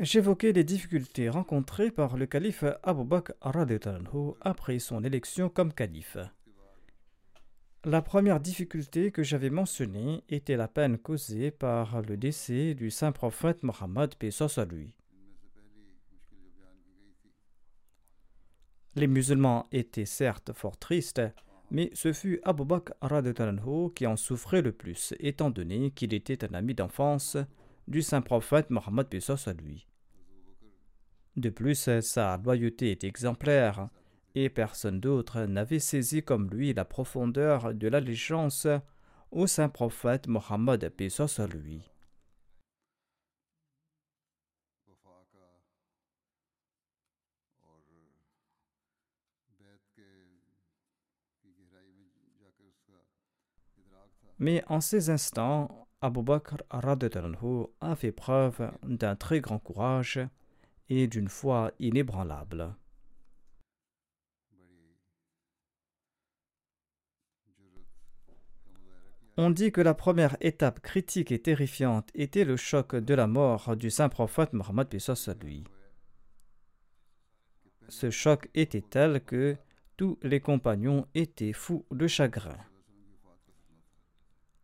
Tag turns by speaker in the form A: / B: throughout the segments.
A: J'évoquais les difficultés rencontrées par le calife Abu Bakr après son élection comme calife. La première difficulté que j'avais mentionnée était la peine causée par le décès du saint prophète Mohammed à lui. Les musulmans étaient certes fort tristes, mais ce fut Abu Bakr qui en souffrait le plus, étant donné qu'il était un ami d'enfance du saint prophète Mohammed à lui. De plus, sa loyauté est exemplaire, et personne d'autre n'avait saisi comme lui la profondeur de l'allégeance au saint prophète Mohammed à lui. Mais en ces instants, Abu Bakr a fait preuve d'un très grand courage et d'une foi inébranlable. On dit que la première étape critique et terrifiante était le choc de la mort du saint prophète Mohammed lui. Ce choc était tel que tous les compagnons étaient fous de chagrin.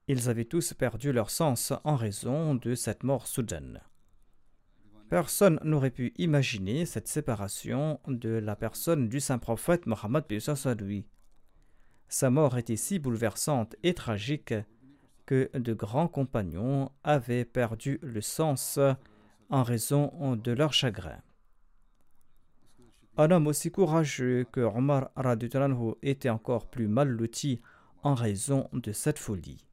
A: Ils avaient tous perdu leur sens en raison de cette mort soudaine. Personne n'aurait pu imaginer cette séparation de la personne du saint prophète Mohammed lui. Sa mort était si bouleversante et tragique que de grands compagnons avaient perdu le sens en raison de leur chagrin. Un homme aussi courageux que Omar était encore plus mal loti en raison de cette folie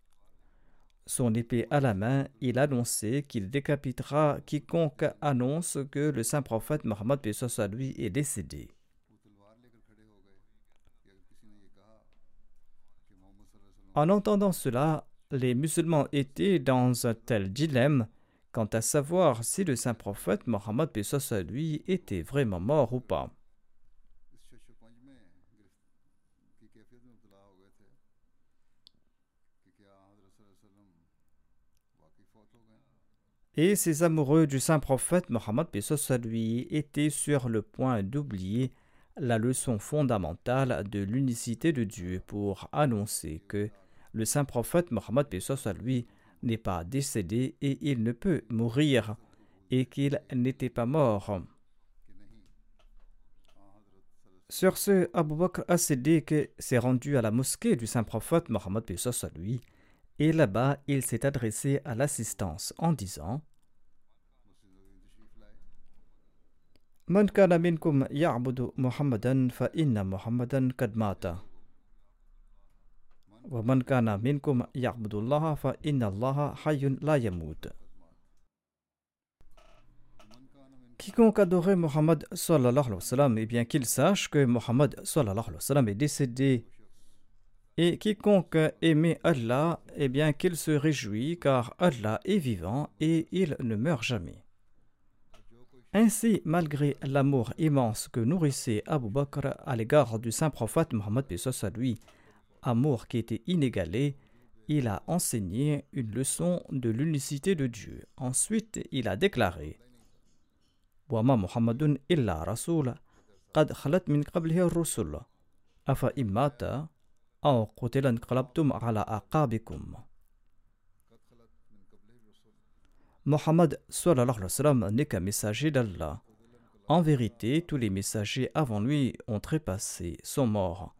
A: son épée à la main, il annonçait qu'il décapitera quiconque annonce que le saint prophète Mohammed est décédé. En entendant cela, les musulmans étaient dans un tel dilemme quant à savoir si le saint prophète Mohammed lui était vraiment mort ou pas. Et ces amoureux du saint prophète Mohammed lui étaient sur le point d'oublier la leçon fondamentale de l'unicité de Dieu pour annoncer que le saint prophète Mohammed lui n'est pas décédé et il ne peut mourir et qu'il n'était pas mort. Sur ce, Abu Bakr as-Siddiq s'est rendu à la mosquée du saint prophète Mohammed lui et là-bas il s'est adressé à l'assistance en disant. Quiconque adorait Mohammed sallallahu alayhi wa sallam, eh bien qu'il sache que Mohammed sallallahu alayhi wa sallam est décédé Et quiconque aimait Allah, eh bien qu'il se réjouit, car Allah est vivant et il ne meurt jamais. Ainsi, malgré l'amour immense que nourrissait Abu Bakr à l'égard du saint prophète Mohammed à lui, amour qui était inégalé, il a enseigné une leçon de l'unicité de Dieu. Ensuite, il a déclaré وما محمد إلا رسول قد خلت من قبله الرسل أفإن مات أو قتل انقلبتم على أعقابكم Mohammed n'est qu'un messager d'Allah. En vérité, tous les messagers avant lui ont trépassé, sont morts.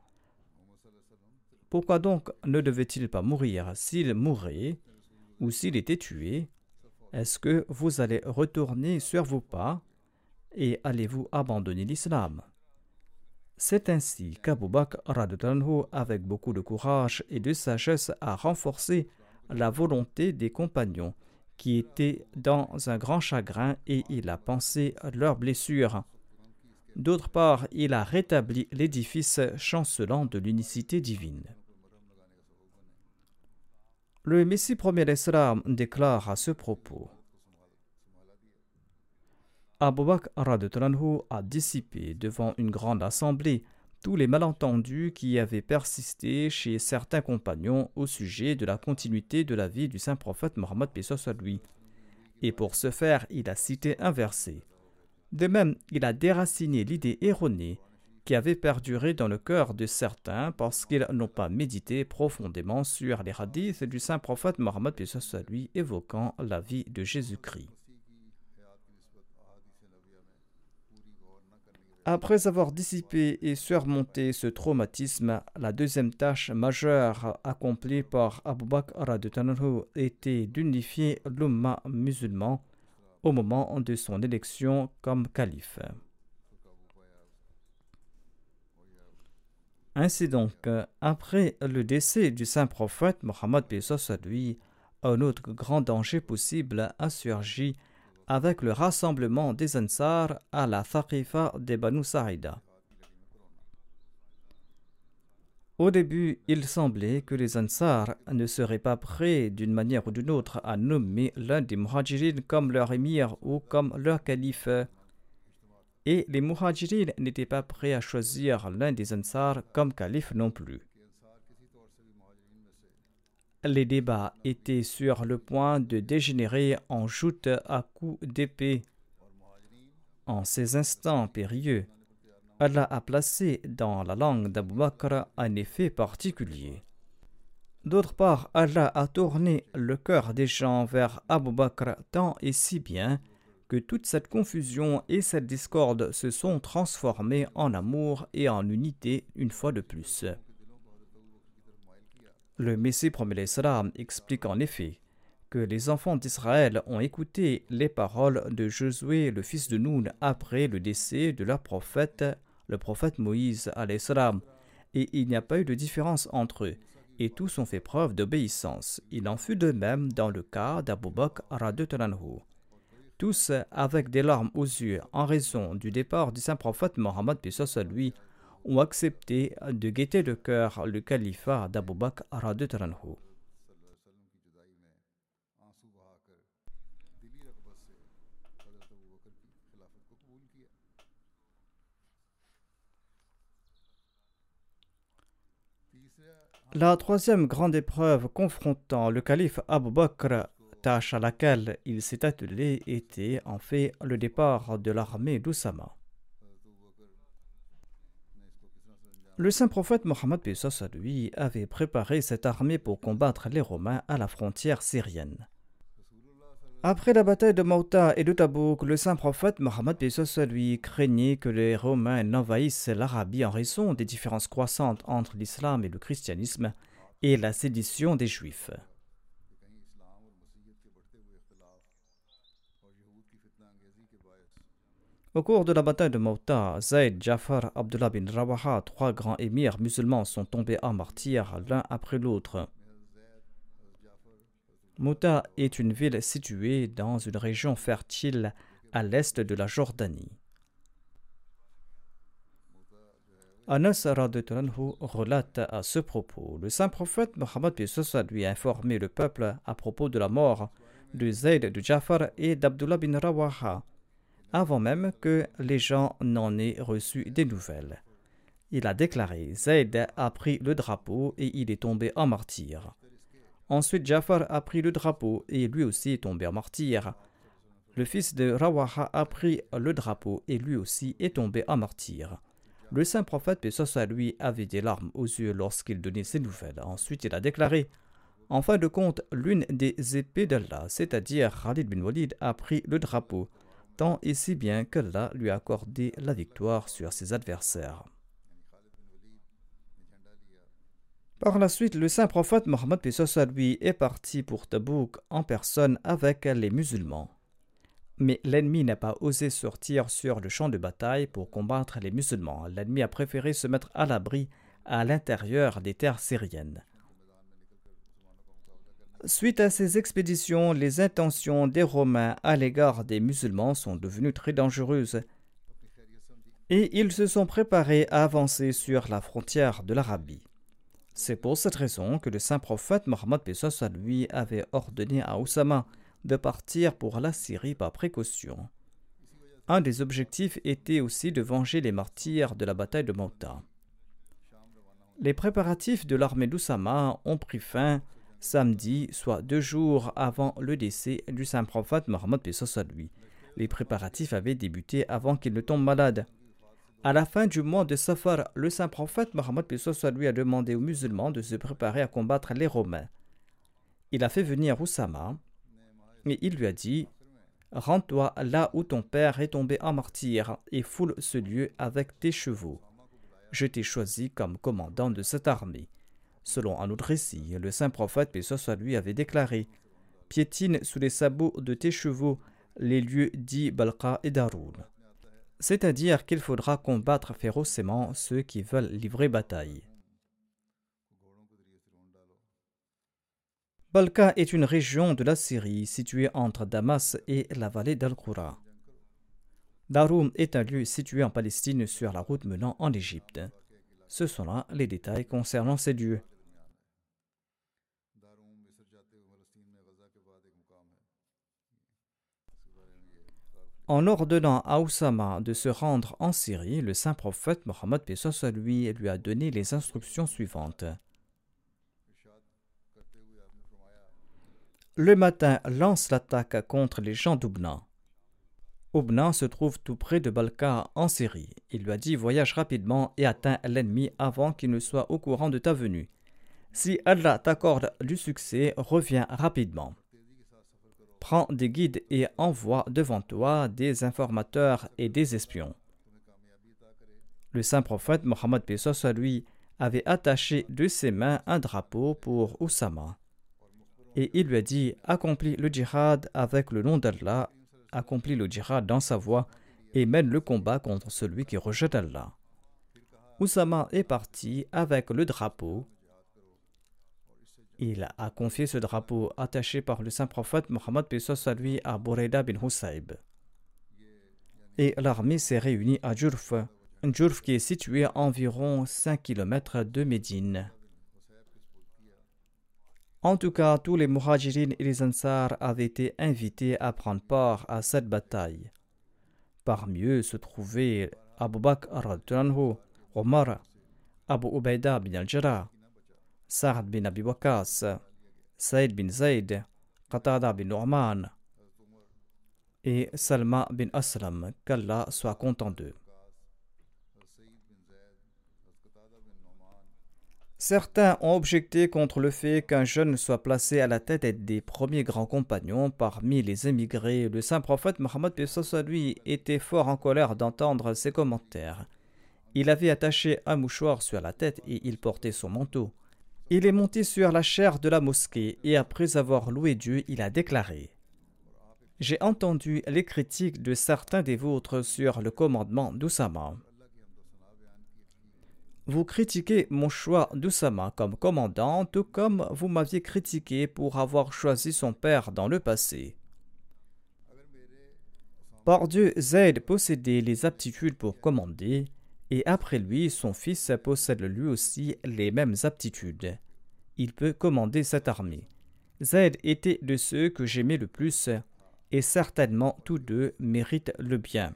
A: Pourquoi donc ne devait-il pas mourir S'il mourait ou s'il était tué, est-ce que vous allez retourner sur vos pas et allez-vous abandonner l'islam C'est ainsi qu'Abu Bakr, avec beaucoup de courage et de sagesse, a renforcé la volonté des compagnons qui étaient dans un grand chagrin et il a pensé leurs blessures. D'autre part, il a rétabli l'édifice chancelant de l'unicité divine. Le Messie premier d'Islam déclare à ce propos Abu Bakr a dissipé devant une grande assemblée tous les malentendus qui avaient persisté chez certains compagnons au sujet de la continuité de la vie du saint prophète Mohammed lui. Et pour ce faire, il a cité un verset. De même, il a déraciné l'idée erronée qui avait perduré dans le cœur de certains parce qu'ils n'ont pas médité profondément sur les hadiths du saint prophète Mohammed lui évoquant la vie de Jésus-Christ. Après avoir dissipé et surmonté ce traumatisme, la deuxième tâche majeure accomplie par Abu Bakr était d'unifier l'umma musulman au moment de son élection comme calife. Ainsi donc, après le décès du saint prophète Mohammed lui, un autre grand danger possible a surgi avec le rassemblement des Ansar à la Thaqifa de Banu Sa'ida. Au début, il semblait que les Ansar ne seraient pas prêts d'une manière ou d'une autre à nommer l'un des Muhajirin comme leur émir ou comme leur calife. Et les Muhajirin n'étaient pas prêts à choisir l'un des Ansar comme calife non plus les débats étaient sur le point de dégénérer en joute à coups d'épée. En ces instants périlleux, Allah a placé dans la langue d'Abu Bakr un effet particulier. D'autre part, Allah a tourné le cœur des gens vers Abu Bakr tant et si bien que toute cette confusion et cette discorde se sont transformées en amour et en unité une fois de plus. Le Messie promet explique en effet que les enfants d'Israël ont écouté les paroles de Josué, le fils de Noun, après le décès de leur prophète, le prophète Moïse, et il n'y a pas eu de différence entre eux, et tous ont fait preuve d'obéissance. Il en fut de même dans le cas d'Abu Bakr Tous, avec des larmes aux yeux en raison du départ du saint prophète Mohammed, lui, ont accepté de guetter de cœur le califat d'Abu Bakr La troisième grande épreuve confrontant le calife Abu Bakr, tâche à laquelle il s'est attelé, était en fait le départ de l'armée d'Oussama. Le saint prophète Mohammed lui avait préparé cette armée pour combattre les Romains à la frontière syrienne. Après la bataille de Mauta et de Tabouk, le saint prophète Mohammed lui craignait que les Romains n'envahissent l'Arabie en raison des différences croissantes entre l'islam et le christianisme et la sédition des Juifs. Au cours de la bataille de Mauta, Zayd, Jafar, Abdullah bin Rawaha, trois grands émirs musulmans sont tombés en martyrs l'un après l'autre. Mauta est une ville située dans une région fertile à l'est de la Jordanie. Anas relate à ce propos Le saint prophète Mohammed lui a informé le peuple à propos de la mort de Zayd, de Jafar et d'Abdullah bin Rawaha avant même que les gens n'en aient reçu des nouvelles. Il a déclaré Zayd a pris le drapeau et il est tombé en martyr. Ensuite, Jafar a pris le drapeau et lui aussi est tombé en martyr. Le fils de Rawaha a pris le drapeau et lui aussi est tombé en martyr. Le saint prophète, paix lui, avait des larmes aux yeux lorsqu'il donnait ces nouvelles. Ensuite, il a déclaré En fin de compte, l'une des épées d'Allah, c'est-à-dire Khalid bin Walid, a pris le drapeau, tant et si bien qu'Allah lui a accordé la victoire sur ses adversaires. Par la suite, le saint prophète Mohammed lui est parti pour Tabouk en personne avec les musulmans. Mais l'ennemi n'a pas osé sortir sur le champ de bataille pour combattre les musulmans. L'ennemi a préféré se mettre à l'abri à l'intérieur des terres syriennes. Suite à ces expéditions, les intentions des Romains à l'égard des musulmans sont devenues très dangereuses et ils se sont préparés à avancer sur la frontière de l'Arabie. C'est pour cette raison que le saint prophète Mohammed Pesos lui avait ordonné à Oussama de partir pour la Syrie par précaution. Un des objectifs était aussi de venger les martyrs de la bataille de Mota. Les préparatifs de l'armée d'Oussama ont pris fin samedi, soit deux jours avant le décès du saint prophète Mohammed Pesos lui. Les préparatifs avaient débuté avant qu'il ne tombe malade. À la fin du mois de Safar, le saint prophète Mohammed lui a demandé aux musulmans de se préparer à combattre les Romains. Il a fait venir Oussama et il lui a dit Rends-toi là où ton père est tombé en martyr et foule ce lieu avec tes chevaux. Je t'ai choisi comme commandant de cette armée. Selon un autre récit, le saint prophète, soit lui, avait déclaré Piétine sous les sabots de tes chevaux les lieux dits Balqa et Daroun c'est-à-dire qu'il faudra combattre férocement ceux qui veulent livrer bataille. Balka est une région de la Syrie située entre Damas et la vallée d'Al-Qura. Daroum est un lieu situé en Palestine sur la route menant en Égypte. Ce sont là les détails concernant ces lieux. En ordonnant à Oussama de se rendre en Syrie, le saint prophète Mohammed lui, lui a donné les instructions suivantes. Le matin, lance l'attaque contre les gens d'Oubna. Oubna se trouve tout près de Balka en Syrie. Il lui a dit Voyage rapidement et atteins l'ennemi avant qu'il ne soit au courant de ta venue. Si Allah t'accorde du succès, reviens rapidement prends des guides et envoie devant toi des informateurs et des espions. Le saint prophète Mohammed Pesos lui avait attaché de ses mains un drapeau pour Oussama. Et il lui a dit Accomplis le djihad avec le nom d'Allah, accomplis le djihad dans sa voie et mène le combat contre celui qui rejette Allah. Oussama est parti avec le drapeau il a confié ce drapeau attaché par le saint prophète Mohammed à lui à Boureda bin Husayb. Et l'armée s'est réunie à Djurf, Djurf qui est situé à environ 5 km de Médine. En tout cas, tous les Muhajirin et les Ansar avaient été invités à prendre part à cette bataille. Parmi eux se trouvaient Abu Bakr Omar, Abu Ubaida bin al-Jarrah, Sa'd bin Abi Waqas, Saïd bin Zayd, Qatada bin Nu'man et Salma bin Aslam, qu'Allah soit content d'eux. Certains ont objecté contre le fait qu'un jeune soit placé à la tête des premiers grands compagnons parmi les émigrés. Le saint prophète Mohammed lui était fort en colère d'entendre ces commentaires. Il avait attaché un mouchoir sur la tête et il portait son manteau. Il est monté sur la chaire de la mosquée et après avoir loué Dieu, il a déclaré J'ai entendu les critiques de certains des vôtres sur le commandement d'Oussama. Vous critiquez mon choix d'Oussama comme commandant, tout comme vous m'aviez critiqué pour avoir choisi son père dans le passé. Par Dieu, possédait les aptitudes pour commander, et après lui, son fils possède lui aussi les mêmes aptitudes. Il peut commander cette armée. Zayd était de ceux que j'aimais le plus. et certainement tous deux méritent le bien.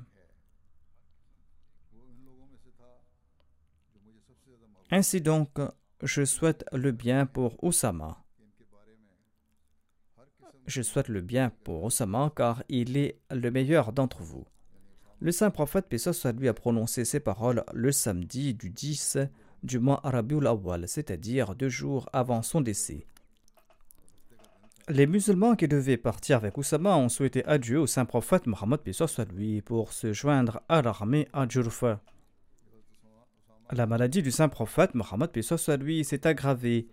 A: Ainsi donc, je souhaite le bien pour Osama. Je souhaite le bien pour Osama car il est le meilleur d'entre vous. Le saint prophète Pessoa lui a prononcé ces paroles le samedi du 10 du mois Arabiul Awal, c'est-à-dire deux jours avant son décès. Les musulmans qui devaient partir avec Oussama ont souhaité adieu au saint prophète Mohammed lui pour se joindre à l'armée à Jurfa. La maladie du saint prophète Mohammed soit lui s'est aggravée,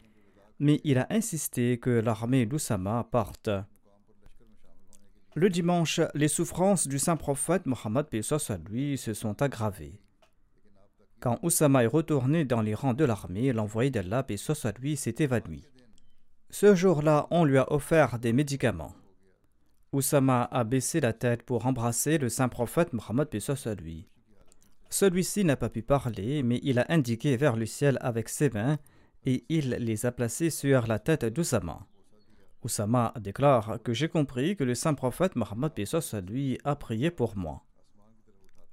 A: mais il a insisté que l'armée d'Oussama parte. Le dimanche, les souffrances du saint prophète Mohammed soit lui se sont aggravées. Quand Oussama est retourné dans les rangs de l'armée, l'envoyé d'Allah, soit lui, s'est évanoui. Ce jour-là, on lui a offert des médicaments. Oussama a baissé la tête pour embrasser le saint prophète Mohammed, lui. Celui-ci n'a pas pu parler, mais il a indiqué vers le ciel avec ses mains et il les a placés sur la tête d'Oussama. Oussama déclare que j'ai compris que le saint prophète Mohammed, soit lui, a prié pour moi.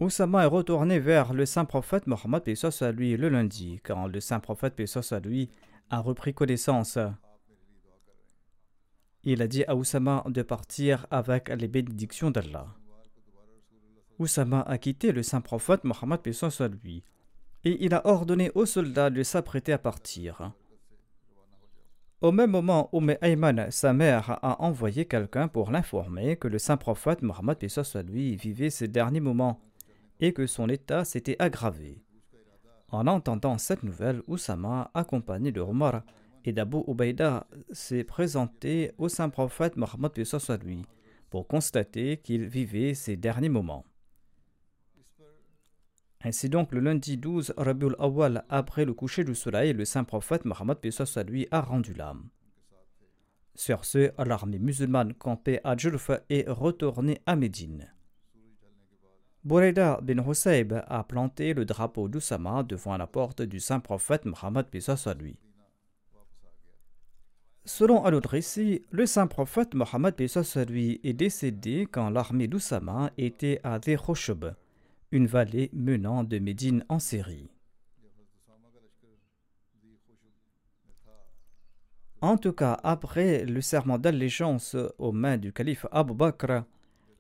A: Oussama est retourné vers le saint prophète Mohammed à lui le lundi, quand le saint prophète à lui a repris connaissance. Il a dit à Oussama de partir avec les bénédictions d'Allah. Oussama a quitté le saint prophète Mohammed lui, et il a ordonné aux soldats de s'apprêter à partir. Au même moment, Umm Ayman, sa mère, a envoyé quelqu'un pour l'informer que le saint prophète Mohammed lui vivait ses derniers moments et que son état s'était aggravé. En entendant cette nouvelle, Oussama, accompagné de Omar et d'Abu Ubaïda, s'est présenté au saint prophète Mohammed lui pour constater qu'il vivait ses derniers moments. Ainsi donc, le lundi 12 Rabiul Awal, après le coucher du soleil, le saint prophète Mohammed lui a rendu l'âme. Sur ce, l'armée musulmane campée à Julf est retournée à Médine. Boureda bin Husayb a planté le drapeau d'Oussama devant la porte du saint prophète Muhammad lui. Selon un autre récit, le saint prophète Mohammed lui est décédé quand l'armée d'Oussama était à Dekhoshub, une vallée menant de Médine en Syrie. En tout cas, après le serment d'allégeance aux mains du calife Abu Bakr,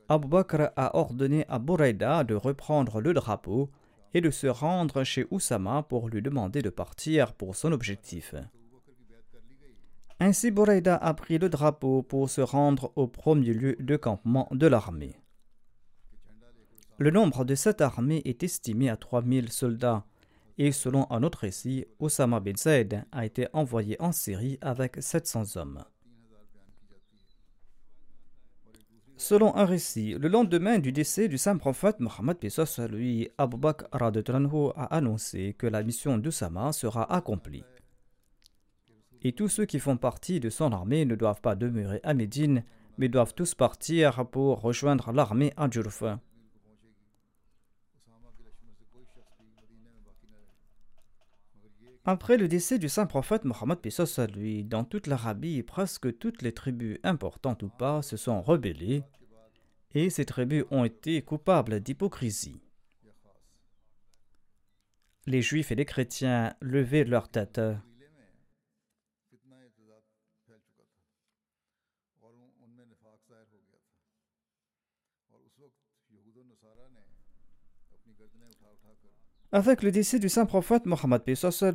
A: Abu Bakr a ordonné à Bouraïda de reprendre le drapeau et de se rendre chez Oussama pour lui demander de partir pour son objectif. Ainsi, Bouraïda a pris le drapeau pour se rendre au premier lieu de campement de l'armée. Le nombre de cette armée est estimé à 3000 soldats, et selon un autre récit, Oussama bin Zaid a été envoyé en Syrie avec 700 hommes. Selon un récit, le lendemain du décès du saint prophète Mohammed Pesos lui, Abu Bakr a annoncé que la mission d'Usama sera accomplie. Et tous ceux qui font partie de son armée ne doivent pas demeurer à Médine, mais doivent tous partir pour rejoindre l'armée à. Après le décès du saint prophète Mohammed Pesos lui, dans toute l'Arabie, presque toutes les tribus importantes ou pas se sont rebellées, et ces tribus ont été coupables d'hypocrisie. Les juifs et les chrétiens levaient leur tête. Avec le décès du saint prophète Mohammed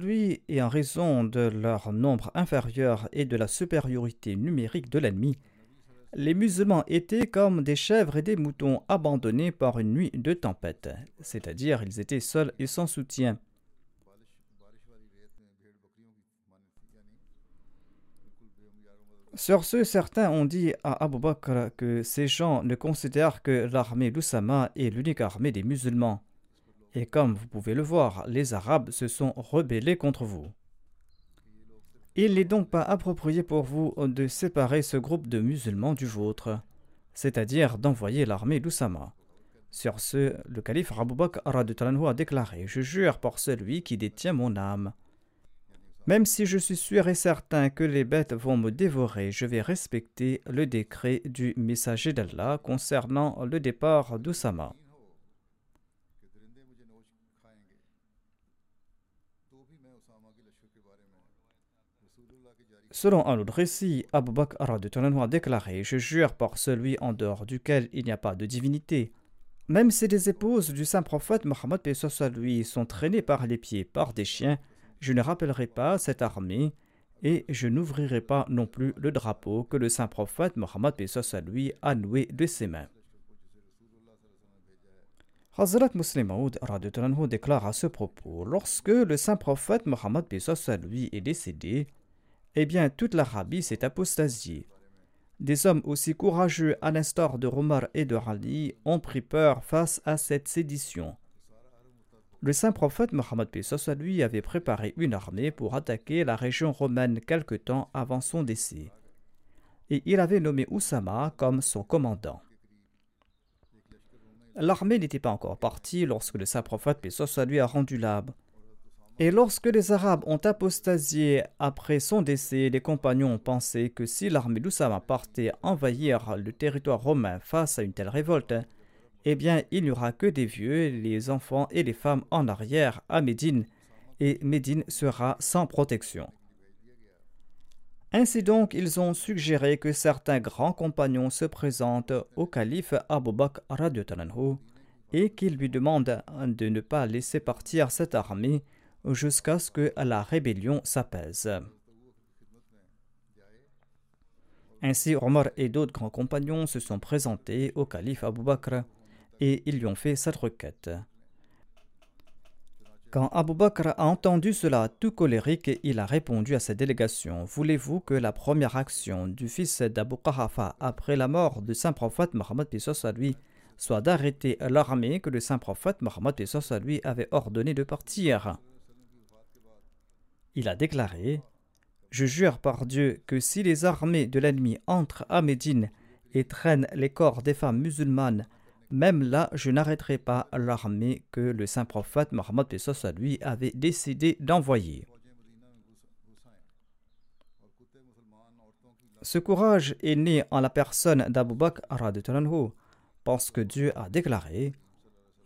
A: lui et en raison de leur nombre inférieur et de la supériorité numérique de l'ennemi, les musulmans étaient comme des chèvres et des moutons abandonnés par une nuit de tempête, c'est-à-dire ils étaient seuls et sans soutien. Sur ce, certains ont dit à Abu Bakr que ces gens ne considèrent que l'armée d'Oussama est l'unique armée des musulmans. Et comme vous pouvez le voir, les Arabes se sont rebellés contre vous. Il n'est donc pas approprié pour vous de séparer ce groupe de musulmans du vôtre, c'est-à-dire d'envoyer l'armée d'Oussama. Sur ce, le calife Abu Bakr a déclaré Je jure par celui qui détient mon âme. Même si je suis sûr et certain que les bêtes vont me dévorer, je vais respecter le décret du messager d'Allah concernant le départ d'Oussama. Selon un autre récit, Abu Bakr a déclaré Je jure par celui en dehors duquel il n'y a pas de divinité. Même si les épouses du saint prophète Mohammed lui sont traînées par les pieds par des chiens, je ne rappellerai pas cette armée et je n'ouvrirai pas non plus le drapeau que le saint prophète Mohammed lui a noué de ses mains. Hazrat Muslim Maud déclare à ce propos Lorsque le saint prophète Mohammed lui est décédé, eh bien toute l'Arabie s'est apostasiée. Des hommes aussi courageux à l'instar de Omar et de Ali ont pris peur face à cette sédition. Le saint prophète Mohammed Pesos lui avait préparé une armée pour attaquer la région romaine quelque temps avant son décès. Et il avait nommé Oussama comme son commandant. L'armée n'était pas encore partie lorsque le saint prophète Pesos lui a rendu l'âme. Et lorsque les Arabes ont apostasié après son décès, les compagnons ont pensé que si l'armée d'Oussama partait envahir le territoire romain face à une telle révolte, eh bien il n'y aura que des vieux, les enfants et les femmes en arrière à Médine, et Médine sera sans protection. Ainsi donc, ils ont suggéré que certains grands compagnons se présentent au calife Abu Bakr et qu'ils lui demandent de ne pas laisser partir cette armée jusqu'à ce que la rébellion s'apaise. Ainsi, Omar et d'autres grands compagnons se sont présentés au calife Abu Bakr et ils lui ont fait cette requête. Quand Abu Bakr a entendu cela, tout colérique, il a répondu à cette délégation Voulez-vous que la première action du fils d'Abu Qahafa après la mort du saint prophète Mohammed à lui soit d'arrêter l'armée que le saint prophète Mohammed à lui avait ordonné de partir? Il a déclaré Je jure par Dieu que si les armées de l'ennemi entrent à Médine et traînent les corps des femmes musulmanes, même là, je n'arrêterai pas l'armée que le saint prophète Mohammed Pesos à lui avait décidé d'envoyer. Ce courage est né en la personne d'Abu Bakr parce que Dieu a déclaré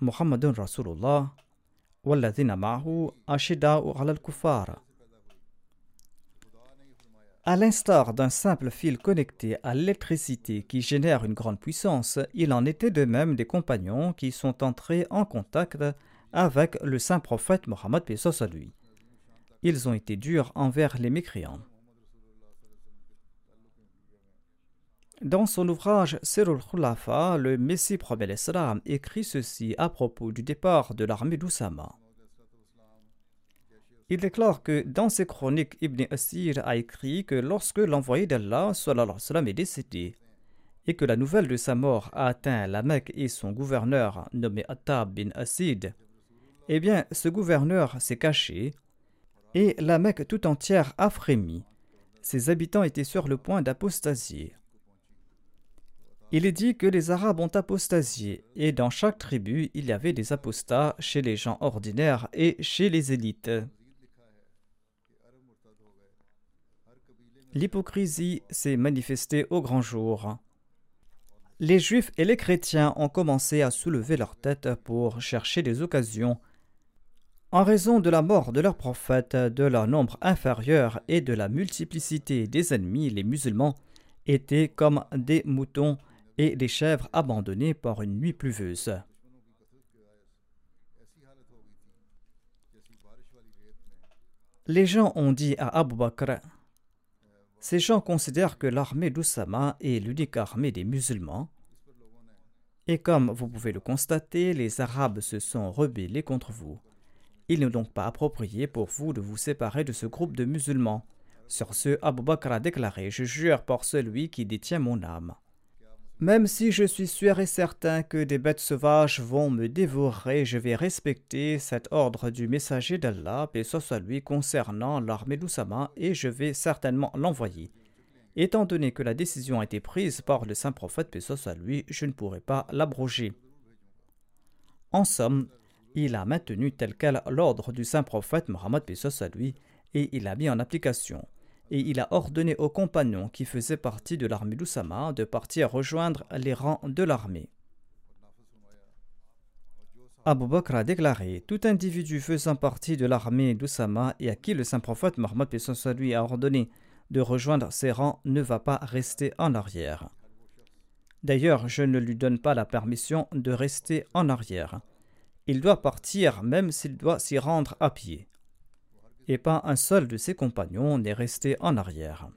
A: Muhammadun Rasulullah, Walladina Ma'hu Ashidahu al-Kuffar à l'instar d'un simple fil connecté à l'électricité qui génère une grande puissance, il en était de même des compagnons qui sont entrés en contact avec le saint prophète Mohammed à lui. Ils ont été durs envers les mécréants. Dans son ouvrage Sirul Khulafa, le Messie promet l'Islam écrit ceci à propos du départ de l'armée d'Oussama. Il déclare que dans ses chroniques, Ibn Asir a écrit que lorsque l'envoyé d'Allah est décédé et que la nouvelle de sa mort a atteint la Mecque et son gouverneur nommé Attab bin Asid, eh bien ce gouverneur s'est caché et la Mecque tout entière a frémi. Ses habitants étaient sur le point d'apostasier. Il est dit que les Arabes ont apostasié, et dans chaque tribu il y avait des apostats chez les gens ordinaires et chez les élites. L'hypocrisie s'est manifestée au grand jour. Les juifs et les chrétiens ont commencé à soulever leur tête pour chercher des occasions. En raison de la mort de leur prophète, de leur nombre inférieur et de la multiplicité des ennemis, les musulmans étaient comme des moutons et des chèvres abandonnés par une nuit pluvieuse. Les gens ont dit à Abu Bakr ces gens considèrent que l'armée d'Oussama est l'unique armée des musulmans. Et comme vous pouvez le constater, les Arabes se sont rebellés contre vous. Il n'est donc pas approprié pour vous de vous séparer de ce groupe de musulmans. Sur ce, Abu Bakr a déclaré Je jure par celui qui détient mon âme. Même si je suis sûr et certain que des bêtes sauvages vont me dévorer, je vais respecter cet ordre du messager d'Allah, et ce concernant l'armée d'Oussama, et je vais certainement l'envoyer. Étant donné que la décision a été prise par le saint prophète, paix soit lui, je ne pourrai pas l'abroger. En somme, il a maintenu tel quel l'ordre du saint prophète Mohammed, paix soit lui, et il a mis en application. Et il a ordonné aux compagnons qui faisaient partie de l'armée d'Oussama de partir rejoindre les rangs de l'armée. Abu Bakr a déclaré Tout individu faisant partie de l'armée d'Oussama et à qui le saint prophète Mohammed lui a ordonné de rejoindre ses rangs ne va pas rester en arrière. D'ailleurs, je ne lui donne pas la permission de rester en arrière. Il doit partir même s'il doit s'y rendre à pied. Et pas un seul de ses compagnons n'est resté en arrière.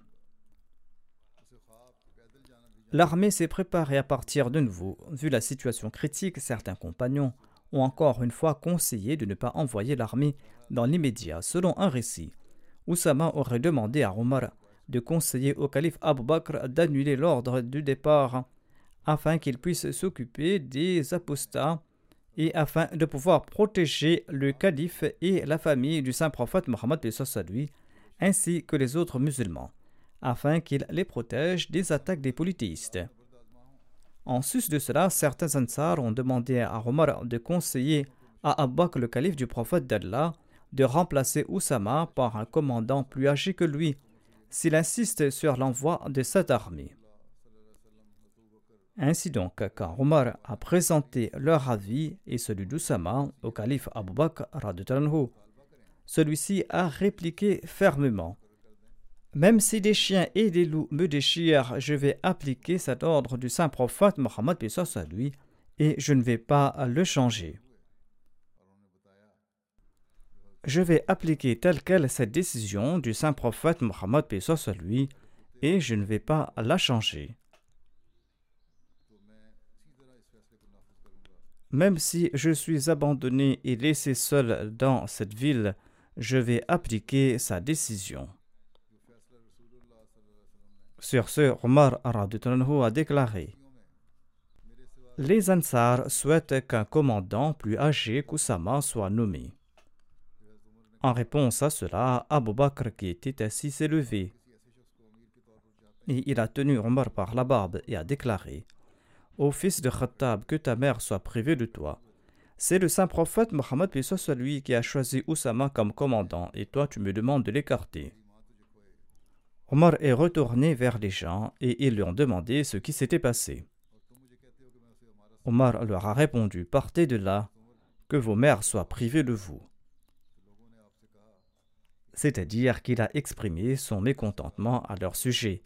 A: L'armée s'est préparée à partir de nouveau. Vu la situation critique, certains compagnons ont encore une fois conseillé de ne pas envoyer l'armée dans l'immédiat. Selon un récit, Oussama aurait demandé à Omar de conseiller au calife Abu Bakr d'annuler l'ordre du départ afin qu'il puisse s'occuper des apostats et afin de pouvoir protéger le calife et la famille du saint prophète Mohammed ainsi que les autres musulmans, afin qu'il les protège des attaques des polythéistes. En sus de cela, certains Ansar ont demandé à Omar de conseiller à Abu Bakr, le calife du prophète d'Allah, de remplacer Oussama par un commandant plus âgé que lui, s'il insiste sur l'envoi de cette armée. Ainsi donc, quand Omar a présenté leur avis et celui d'Oussama au calife Abu Bakr, celui-ci a répliqué fermement Même si des chiens et des loups me déchirent, je vais appliquer cet ordre du saint prophète Mohammed à lui et je ne vais pas le changer. Je vais appliquer telle quelle cette décision du saint prophète Mohammed à lui et je ne vais pas la changer. Même si je suis abandonné et laissé seul dans cette ville, je vais appliquer sa décision. Sur ce, Omar a déclaré Les Ansar souhaitent qu'un commandant plus âgé qu'Oussama soit nommé. En réponse à cela, Abu Bakr, qui était assis, s'est levé. Et il a tenu Omar par la barbe et a déclaré Ô fils de Khattab, que ta mère soit privée de toi. C'est le saint prophète Mohammed soit lui qui a choisi Oussama comme commandant, et toi tu me demandes de l'écarter. Omar est retourné vers les gens et ils lui ont demandé ce qui s'était passé. Omar leur a répondu Partez de là, que vos mères soient privées de vous. C'est-à-dire qu'il a exprimé son mécontentement à leur sujet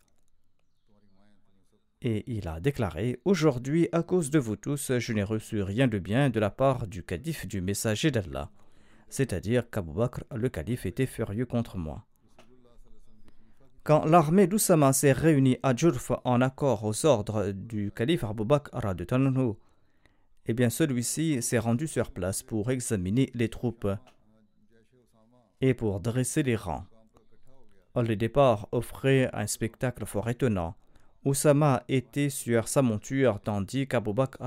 A: et il a déclaré Aujourd'hui, à cause de vous tous, je n'ai reçu rien de bien de la part du calife du messager d'Allah. C'est-à-dire qu'Abu Bakr, le calife, était furieux contre moi. Quand l'armée d'Oussama s'est réunie à Djurf en accord aux ordres du calife Abu Bakr eh bien celui-ci s'est rendu sur place pour examiner les troupes et pour dresser les rangs. Le départ offrait un spectacle fort étonnant. Oussama était sur sa monture tandis qu'Abu Bakr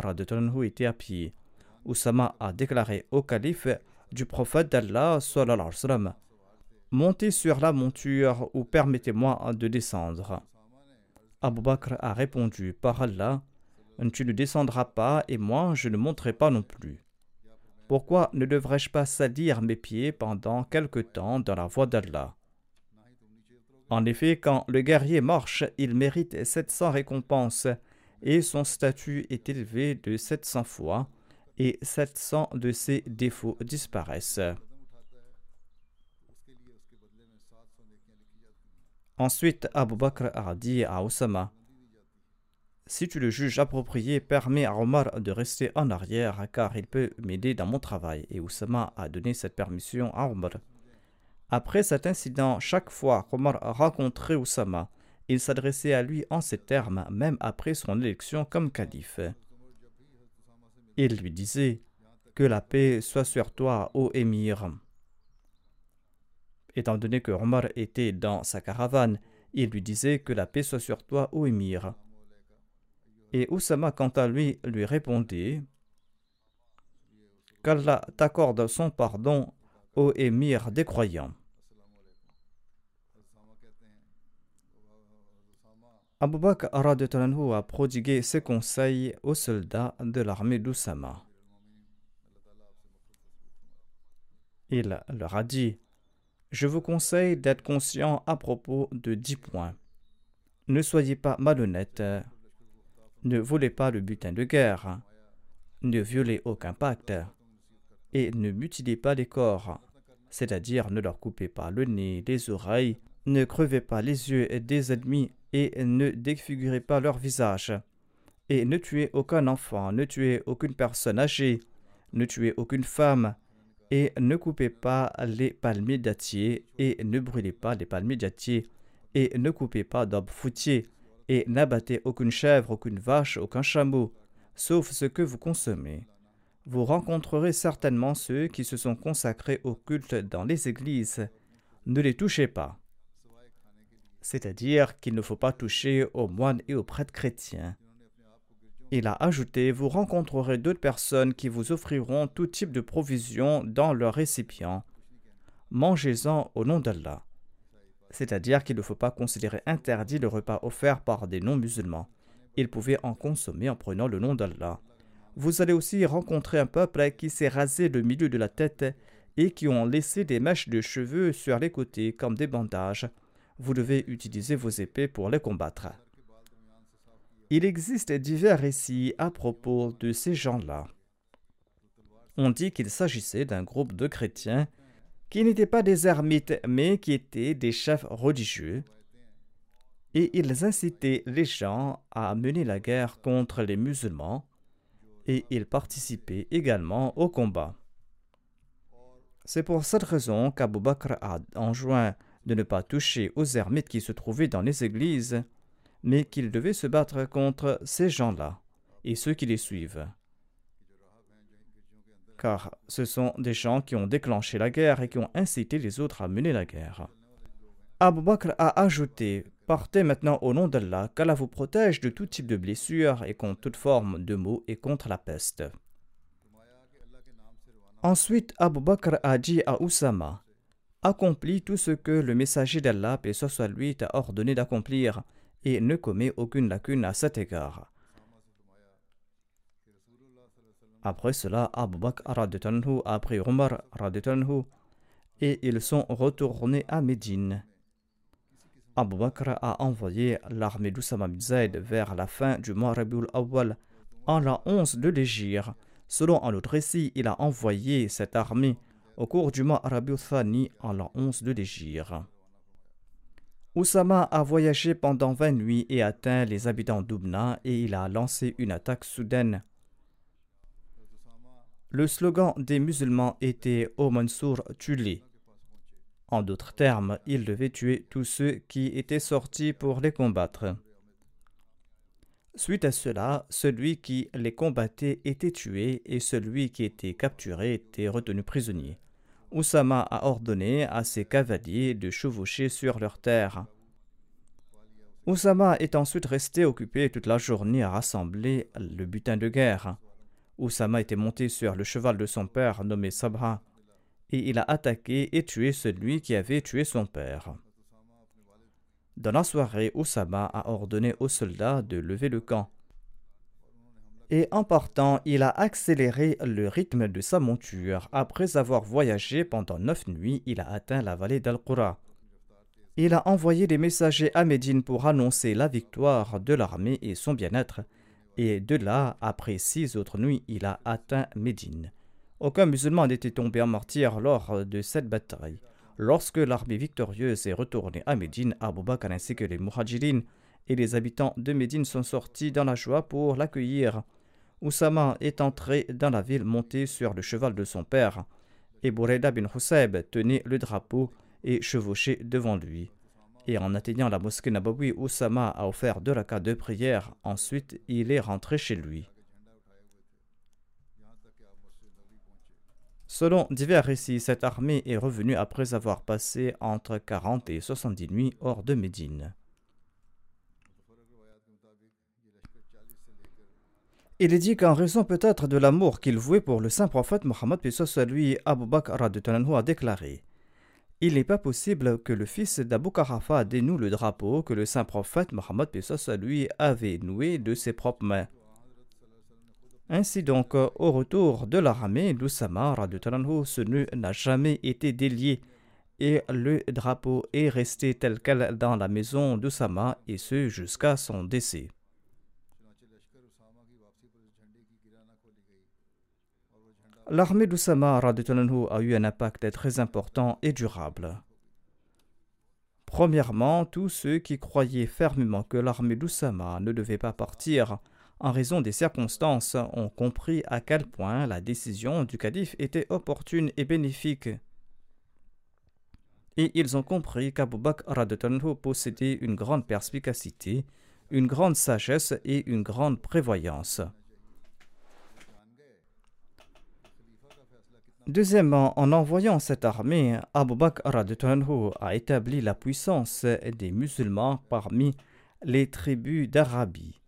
A: était à pied. Oussama a déclaré au calife du prophète d'Allah Montez sur la monture ou permettez-moi de descendre. Abu Bakr a répondu Par Allah, tu ne descendras pas et moi je ne monterai pas non plus. Pourquoi ne devrais-je pas salir mes pieds pendant quelque temps dans la voie d'Allah? En effet, quand le guerrier marche, il mérite 700 récompenses, et son statut est élevé de 700 fois, et 700 de ses défauts disparaissent. Ensuite, Abu Bakr a dit à Osama Si tu le juges approprié, permets à Omar de rester en arrière car il peut m'aider dans mon travail. Et Oussama a donné cette permission à Omar. Après cet incident, chaque fois qu'Omar rencontrait Oussama, il s'adressait à lui en ces termes, même après son élection comme calife. Il lui disait Que la paix soit sur toi, ô émir. Étant donné que Omar était dans sa caravane, il lui disait Que la paix soit sur toi, ô émir. Et Oussama, quant à lui, lui répondait Qu'Allah t'accorde son pardon ô émir des croyants. Abu Bakr a prodigué ses conseils aux soldats de l'armée d'Oussama. Il leur a dit je vous conseille d'être conscient à propos de dix points. Ne soyez pas malhonnête. Ne volez pas le butin de guerre. Ne violez aucun pacte. Et ne mutilez pas les corps, c'est-à-dire ne leur coupez pas le nez, les oreilles, ne crevez pas les yeux des ennemis et ne défigurez pas leur visage. Et ne tuez aucun enfant, ne tuez aucune personne âgée, ne tuez aucune femme, et ne coupez pas les palmiers dattiers, et ne brûlez pas les palmiers dattiers, et ne coupez pas d'arbres fruitiers, et n'abattez aucune chèvre, aucune vache, aucun chameau, sauf ce que vous consommez. Vous rencontrerez certainement ceux qui se sont consacrés au culte dans les églises. Ne les touchez pas. C'est-à-dire qu'il ne faut pas toucher aux moines et aux prêtres chrétiens. Il a ajouté, vous rencontrerez d'autres personnes qui vous offriront tout type de provisions dans leur récipient. Mangez-en au nom d'Allah. C'est-à-dire qu'il ne faut pas considérer interdit le repas offert par des non-musulmans. Ils pouvaient en consommer en prenant le nom d'Allah. Vous allez aussi rencontrer un peuple qui s'est rasé le milieu de la tête et qui ont laissé des mèches de cheveux sur les côtés comme des bandages. Vous devez utiliser vos épées pour les combattre. Il existe divers récits à propos de ces gens-là. On dit qu'il s'agissait d'un groupe de chrétiens qui n'étaient pas des ermites, mais qui étaient des chefs religieux, et ils incitaient les gens à mener la guerre contre les musulmans, et ils participaient également au combat. C'est pour cette raison qu'Abu Bakr a enjoint de ne pas toucher aux ermites qui se trouvaient dans les églises, mais qu'il devait se battre contre ces gens-là et ceux qui les suivent. Car ce sont des gens qui ont déclenché la guerre et qui ont incité les autres à mener la guerre. Abu Bakr a ajouté Partez maintenant au nom d'Allah, qu'Allah vous protège de tout type de blessures et contre toute forme de maux et contre la peste. Ensuite, Abu Bakr a dit à Oussama Accomplis tout ce que le messager d'Allah, paix soit lui, t'a ordonné d'accomplir et ne commet aucune lacune à cet égard. Après cela, Abu Bakr a pris Omar et ils sont retournés à Médine. Abu Bakr a envoyé l'armée d'Oussama bin vers la fin du mois Rabiul Awwal en l'an 11 de l'Égypte. Selon un autre récit, il a envoyé cette armée au cours du mois Rabiul Thani en l'an 11 de l'Égypte. Oussama a voyagé pendant 20 nuits et atteint les habitants d'Oubna et il a lancé une attaque soudaine. Le slogan des musulmans était O Mansour, tue-les. En d'autres termes, il devait tuer tous ceux qui étaient sortis pour les combattre. Suite à cela, celui qui les combattait était tué et celui qui était capturé était retenu prisonnier. Oussama a ordonné à ses cavaliers de chevaucher sur leur terre. Oussama est ensuite resté occupé toute la journée à rassembler le butin de guerre. Oussama était monté sur le cheval de son père nommé Sabha et il a attaqué et tué celui qui avait tué son père. Dans la soirée, Oussama a ordonné aux soldats de lever le camp. Et en partant, il a accéléré le rythme de sa monture. Après avoir voyagé pendant neuf nuits, il a atteint la vallée d'Al-Qura. Il a envoyé des messagers à Médine pour annoncer la victoire de l'armée et son bien-être. Et de là, après six autres nuits, il a atteint Médine. Aucun musulman n'était tombé en martyr lors de cette bataille. Lorsque l'armée victorieuse est retournée à Médine, Abu Bakr ainsi que les Muhajirin et les habitants de Médine sont sortis dans la joie pour l'accueillir. Oussama est entré dans la ville monté sur le cheval de son père, et Boureda bin Husayb tenait le drapeau et chevauchait devant lui. Et en atteignant la mosquée Nabawi, Oussama a offert deux rakats de prière. Ensuite, il est rentré chez lui. Selon divers récits, cette armée est revenue après avoir passé entre 40 et 70 nuits hors de Médine. Il est dit qu'en raison peut-être de l'amour qu'il vouait pour le saint prophète Mohammed lui, Abu Bakr a déclaré Il n'est pas possible que le fils d'Abu Karafa dénoue le drapeau que le saint prophète Mohammed lui avait noué de ses propres mains. Ainsi donc, au retour de l'armée, l'Oussama ce nœud n'a jamais été délié et le drapeau est resté tel quel dans la maison d'Oussama et ce jusqu'à son décès. L'armée d'Oussama a eu un impact très important et durable. Premièrement, tous ceux qui croyaient fermement que l'armée d'Oussama ne devait pas partir en raison des circonstances ont compris à quel point la décision du calife était opportune et bénéfique. Et ils ont compris qu'Abu Bakr possédait une grande perspicacité, une grande sagesse et une grande prévoyance. Deuxièmement, en envoyant cette armée, Abu Bakr a établi la puissance des musulmans parmi les tribus d'Arabie.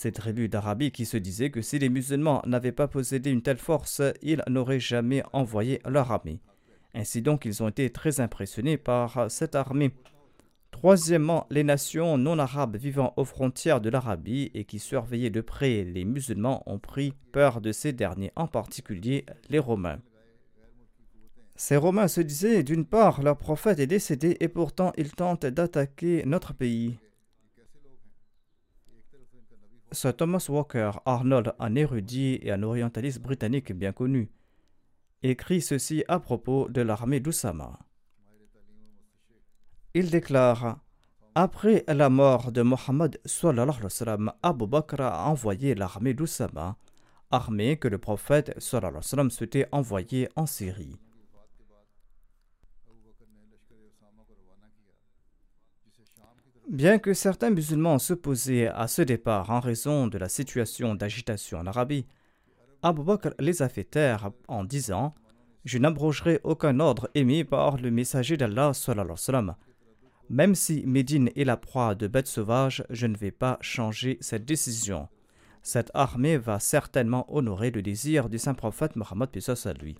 A: Ces tribus d'Arabie qui se disaient que si les musulmans n'avaient pas possédé une telle force, ils n'auraient jamais envoyé leur armée. Ainsi donc, ils ont été très impressionnés par cette armée. Troisièmement, les nations non arabes vivant aux frontières de l'Arabie et qui surveillaient de près les musulmans ont pris peur de ces derniers, en particulier les Romains. Ces Romains se disaient, d'une part, leur prophète est décédé et pourtant ils tentent d'attaquer notre pays. Sir Thomas Walker Arnold, un érudit et un orientaliste britannique bien connu, écrit ceci à propos de l'armée d'Oussama. Il déclare Après la mort de Mohammed, Abu Bakr a envoyé l'armée d'Oussama, armée que le prophète souhaitait envoyer en Syrie. Bien que certains musulmans s'opposaient à ce départ en raison de la situation d'agitation en Arabie, Abu Bakr les a fait taire en disant Je n'abrogerai aucun ordre émis par le messager d'Allah même si Médine est la proie de bêtes sauvages, je ne vais pas changer cette décision. Cette armée va certainement honorer le désir du saint prophète Mohammed à lui.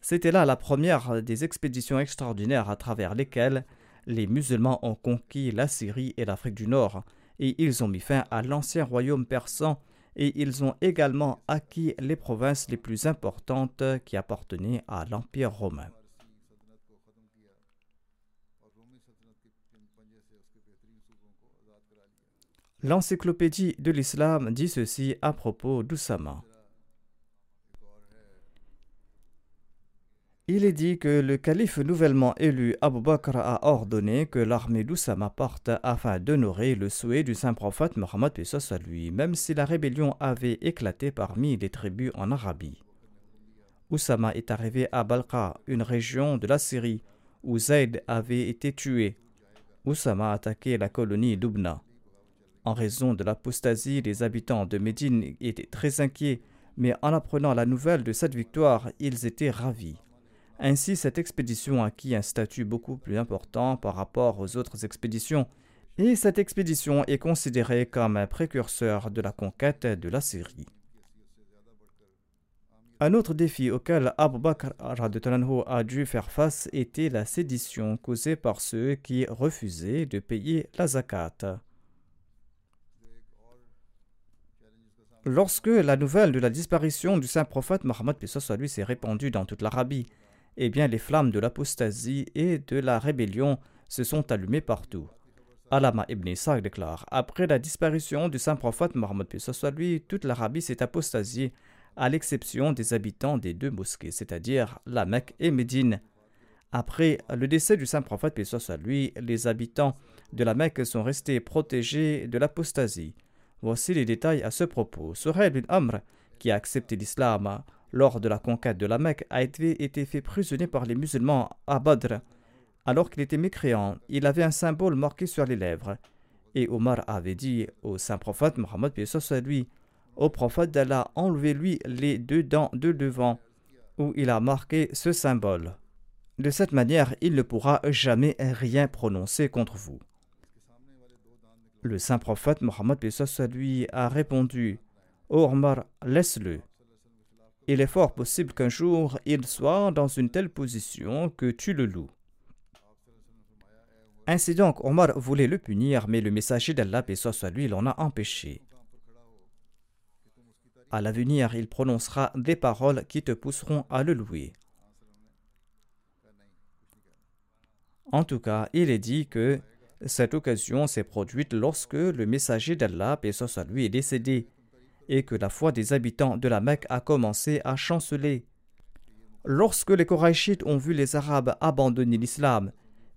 A: C'était là la première des expéditions extraordinaires à travers lesquelles les musulmans ont conquis la Syrie et l'Afrique du Nord, et ils ont mis fin à l'ancien royaume persan, et ils ont également acquis les provinces les plus importantes qui appartenaient à l'Empire romain. L'encyclopédie de l'islam dit ceci à propos d'Oussama. Il est dit que le calife nouvellement élu Abu Bakr a ordonné que l'armée d'Oussama parte afin d'honorer le souhait du saint prophète Mohammed à lui, même si la rébellion avait éclaté parmi les tribus en Arabie. Oussama est arrivé à Balqa, une région de la Syrie, où Zayd avait été tué. Oussama a attaqué la colonie d'Ubna. En raison de l'apostasie, les habitants de Médine étaient très inquiets, mais en apprenant la nouvelle de cette victoire, ils étaient ravis. Ainsi, cette expédition acquit un statut beaucoup plus important par rapport aux autres expéditions, et cette expédition est considérée comme un précurseur de la conquête de la Syrie. Un autre défi auquel Abu Bakr a dû faire face était la sédition causée par ceux qui refusaient de payer la zakat. Lorsque la nouvelle de la disparition du saint prophète Mohammed lui s'est répandue dans toute l'Arabie, eh bien les flammes de l'apostasie et de la rébellion se sont allumées partout. Alama ibn Isa déclare Après la disparition du saint prophète Mohammed lui, toute l'Arabie s'est apostasiée, à l'exception des habitants des deux mosquées, c'est-à-dire la Mecque et Médine. Après le décès du saint prophète lui, les habitants de la Mecque sont restés protégés de l'apostasie. Voici les détails à ce propos. Suhail bin Amr, qui a accepté l'islam lors de la conquête de la Mecque, a été, fait prisonnier par les musulmans à Badr. Alors qu'il était mécréant, il avait un symbole marqué sur les lèvres. Et Omar avait dit au saint prophète Mohammed lui Au prophète d'Allah, enlevez-lui les deux dents de devant, où il a marqué ce symbole. De cette manière, il ne pourra jamais rien prononcer contre vous. Le saint prophète Mohammed lui a répondu Ô Omar, laisse-le. Il est fort possible qu'un jour il soit dans une telle position que tu le loues. Ainsi donc, Omar voulait le punir, mais le messager d'Allah, paix soit lui, l'en a empêché. À l'avenir, il prononcera des paroles qui te pousseront à le louer. En tout cas, il est dit que cette occasion s'est produite lorsque le messager d'Allah, paix soit lui, est décédé et que la foi des habitants de la Mecque a commencé à chanceler. Lorsque les Korachites ont vu les Arabes abandonner l'islam,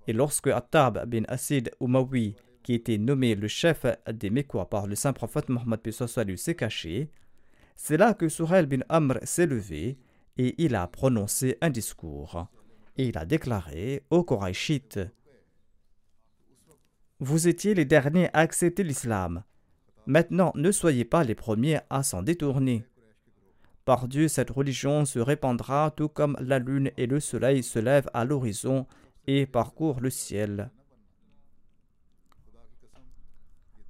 A: et lorsque Attab bin Asid Umawi, qui était nommé le chef des Mécois par le saint prophète Mohammed s'est caché, c'est là que Sourel bin Amr s'est levé et il a prononcé un discours. Et il a déclaré aux Korachites Vous étiez les derniers à accepter l'islam. Maintenant, ne soyez pas les premiers à s'en détourner. Par Dieu, cette religion se répandra tout comme la lune et le soleil se lèvent à l'horizon et parcourent le ciel.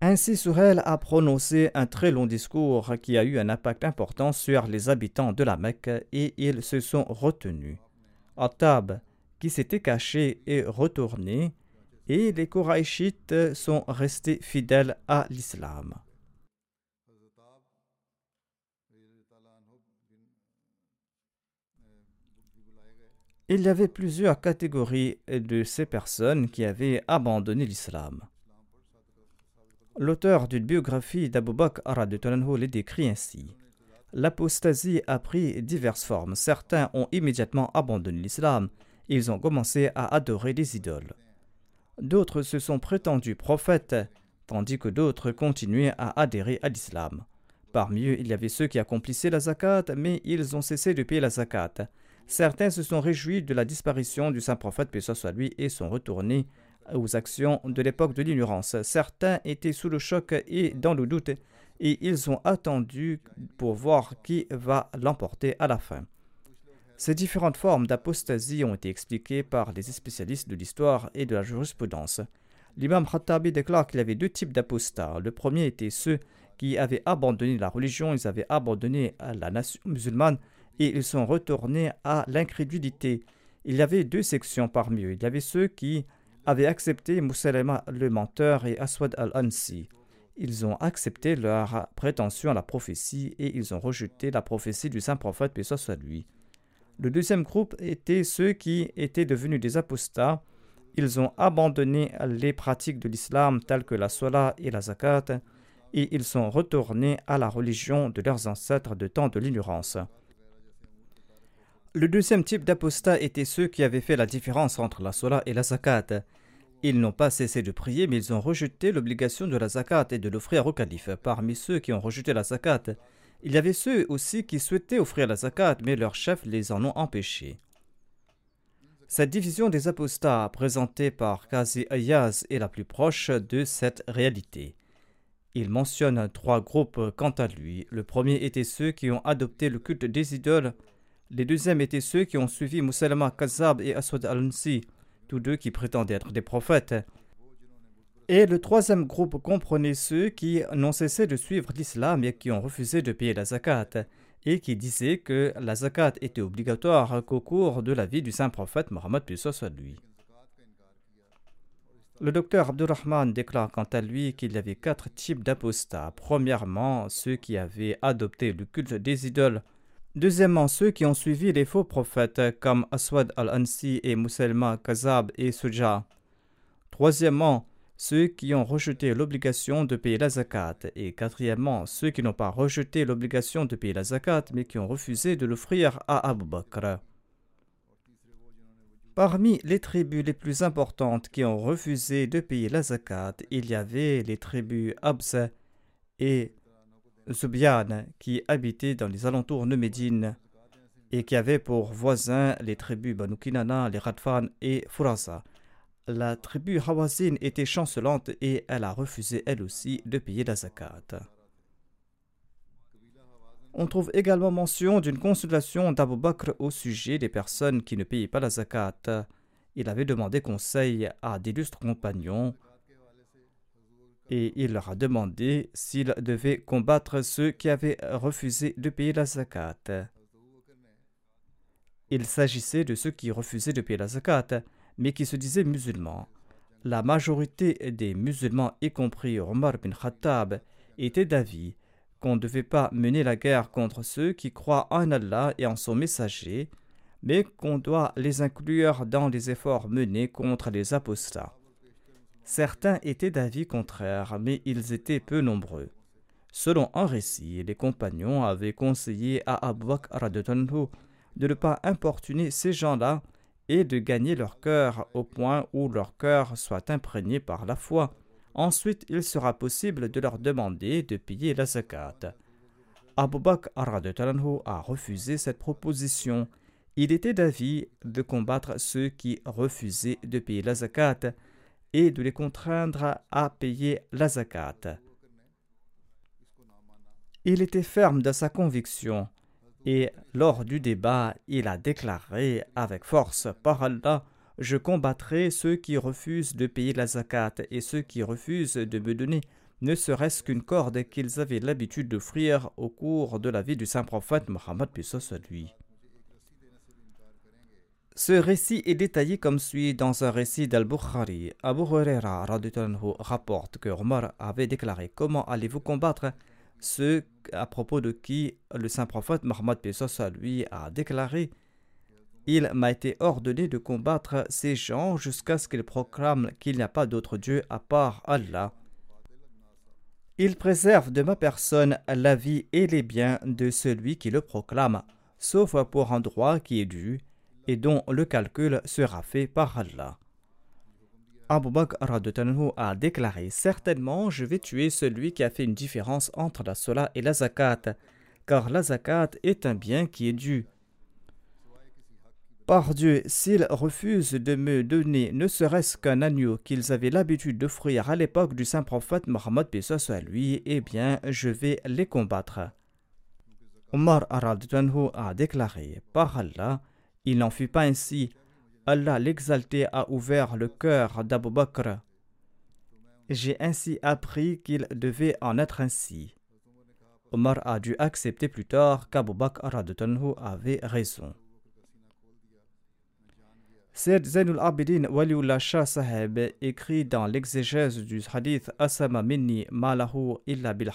A: Ainsi, Surel a prononcé un très long discours qui a eu un impact important sur les habitants de la Mecque et ils se sont retenus. Attab, qui s'était caché, est retourné et les Koraïchites sont restés fidèles à l'islam. Il y avait plusieurs catégories de ces personnes qui avaient abandonné l'islam. L'auteur d'une biographie d'Abu Bakr les décrit ainsi. L'apostasie a pris diverses formes. Certains ont immédiatement abandonné l'islam. Ils ont commencé à adorer des idoles. D'autres se sont prétendus prophètes, tandis que d'autres continuaient à adhérer à l'islam. Parmi eux, il y avait ceux qui accomplissaient la zakat, mais ils ont cessé de payer la zakat. Certains se sont réjouis de la disparition du saint prophète, paix soit lui, et sont retournés aux actions de l'époque de l'ignorance. Certains étaient sous le choc et dans le doute, et ils ont attendu pour voir qui va l'emporter à la fin. Ces différentes formes d'apostasie ont été expliquées par les spécialistes de l'histoire et de la jurisprudence. L'imam Khattabi déclare qu'il y avait deux types d'apostats. Le premier était ceux qui avaient abandonné la religion, ils avaient abandonné la nation musulmane et ils sont retournés à l'incrédulité. Il y avait deux sections parmi eux. Il y avait ceux qui avaient accepté Moussalema le menteur et Aswad al-Ansi. Ils ont accepté leur prétention à la prophétie et ils ont rejeté la prophétie du saint prophète, paix soit lui. Le deuxième groupe était ceux qui étaient devenus des apostats. Ils ont abandonné les pratiques de l'islam telles que la Salah et la Zakat et ils sont retournés à la religion de leurs ancêtres de temps de l'ignorance. Le deuxième type d'apostats était ceux qui avaient fait la différence entre la Salah et la Zakat. Ils n'ont pas cessé de prier, mais ils ont rejeté l'obligation de la Zakat et de l'offrir au calife. Parmi ceux qui ont rejeté la Zakat, il y avait ceux aussi qui souhaitaient offrir la Zakat, mais leurs chefs les en ont empêchés. Cette division des apostats présentée par Qazi Ayaz est la plus proche de cette réalité. Il mentionne trois groupes quant à lui. Le premier était ceux qui ont adopté le culte des idoles les deuxièmes étaient ceux qui ont suivi Moussalama Kazab et Aswad al-Nsi, tous deux qui prétendaient être des prophètes. Et le troisième groupe comprenait ceux qui n'ont cessé de suivre l'islam et qui ont refusé de payer la zakat, et qui disaient que la zakat était obligatoire qu'au cours de la vie du saint prophète Mohammed soit lui. Le docteur Abdurrahman déclare quant à lui qu'il y avait quatre types d'apostats. Premièrement, ceux qui avaient adopté le culte des idoles Deuxièmement, ceux qui ont suivi les faux prophètes comme Aswad al-Ansi et Mousselma Kazab et Suja. Troisièmement, ceux qui ont rejeté l'obligation de payer la zakat. Et quatrièmement, ceux qui n'ont pas rejeté l'obligation de payer la zakat mais qui ont refusé de l'offrir à Abu Bakr. Parmi les tribus les plus importantes qui ont refusé de payer la zakat, il y avait les tribus Absa et Zubian, qui habitait dans les alentours de Médine et qui avait pour voisins les tribus Banu Kinana, les Radfan et Furasa. La tribu Hawazin était chancelante et elle a refusé elle aussi de payer la zakat. On trouve également mention d'une consultation d'Abu Bakr au sujet des personnes qui ne payaient pas la zakat. Il avait demandé conseil à d'illustres compagnons et il leur a demandé s'ils devaient combattre ceux qui avaient refusé de payer la zakat. Il s'agissait de ceux qui refusaient de payer la zakat, mais qui se disaient musulmans. La majorité des musulmans, y compris Omar bin Khattab, étaient d'avis qu'on ne devait pas mener la guerre contre ceux qui croient en Allah et en son messager, mais qu'on doit les inclure dans les efforts menés contre les apostats. Certains étaient d'avis contraire, mais ils étaient peu nombreux. Selon un récit, les compagnons avaient conseillé à Abu Bakr de ne pas importuner ces gens-là et de gagner leur cœur au point où leur cœur soit imprégné par la foi. Ensuite, il sera possible de leur demander de payer la zakat. Abu Bakr a refusé cette proposition. Il était d'avis de combattre ceux qui refusaient de payer la zakat et de les contraindre à payer la zakat. Il était ferme dans sa conviction et lors du débat, il a déclaré avec force Par Allah, je combattrai ceux qui refusent de payer la zakat et ceux qui refusent de me donner ne serait-ce qu'une corde qu'ils avaient l'habitude d'offrir au cours de la vie du saint prophète Mohammed lui. Ce récit est détaillé comme suit dans un récit d'Al-Bukhari. Abu Huraira rapporte que Omar avait déclaré Comment allez-vous combattre ceux à propos de qui le saint prophète Mohammed lui a déclaré Il m'a été ordonné de combattre ces gens jusqu'à ce qu'ils proclament qu'il n'y a pas d'autre Dieu à part Allah. Il préserve de ma personne la vie et les biens de celui qui le proclame, sauf pour un droit qui est dû et dont le calcul sera fait par Allah. Abu Bakr a déclaré Certainement, je vais tuer celui qui a fait une différence entre la sola et la zakat, car la zakat est un bien qui est dû. Par Dieu, s'ils refusent de me donner ne serait-ce qu'un agneau qu'ils avaient l'habitude d'offrir à l'époque du saint prophète Mohammed à lui, eh bien, je vais les combattre. Omar a déclaré Par Allah, il n'en fut pas ainsi Allah l'exalté a ouvert le cœur d'Abu Bakr. J'ai ainsi appris qu'il devait en être ainsi. Omar a dû accepter plus tard qu'Abu Bakr avait raison. Sayyid Zainul Abidin Waliullah Shah Sahib écrit dans l'exégèse du hadith Asama minni malahu illa bil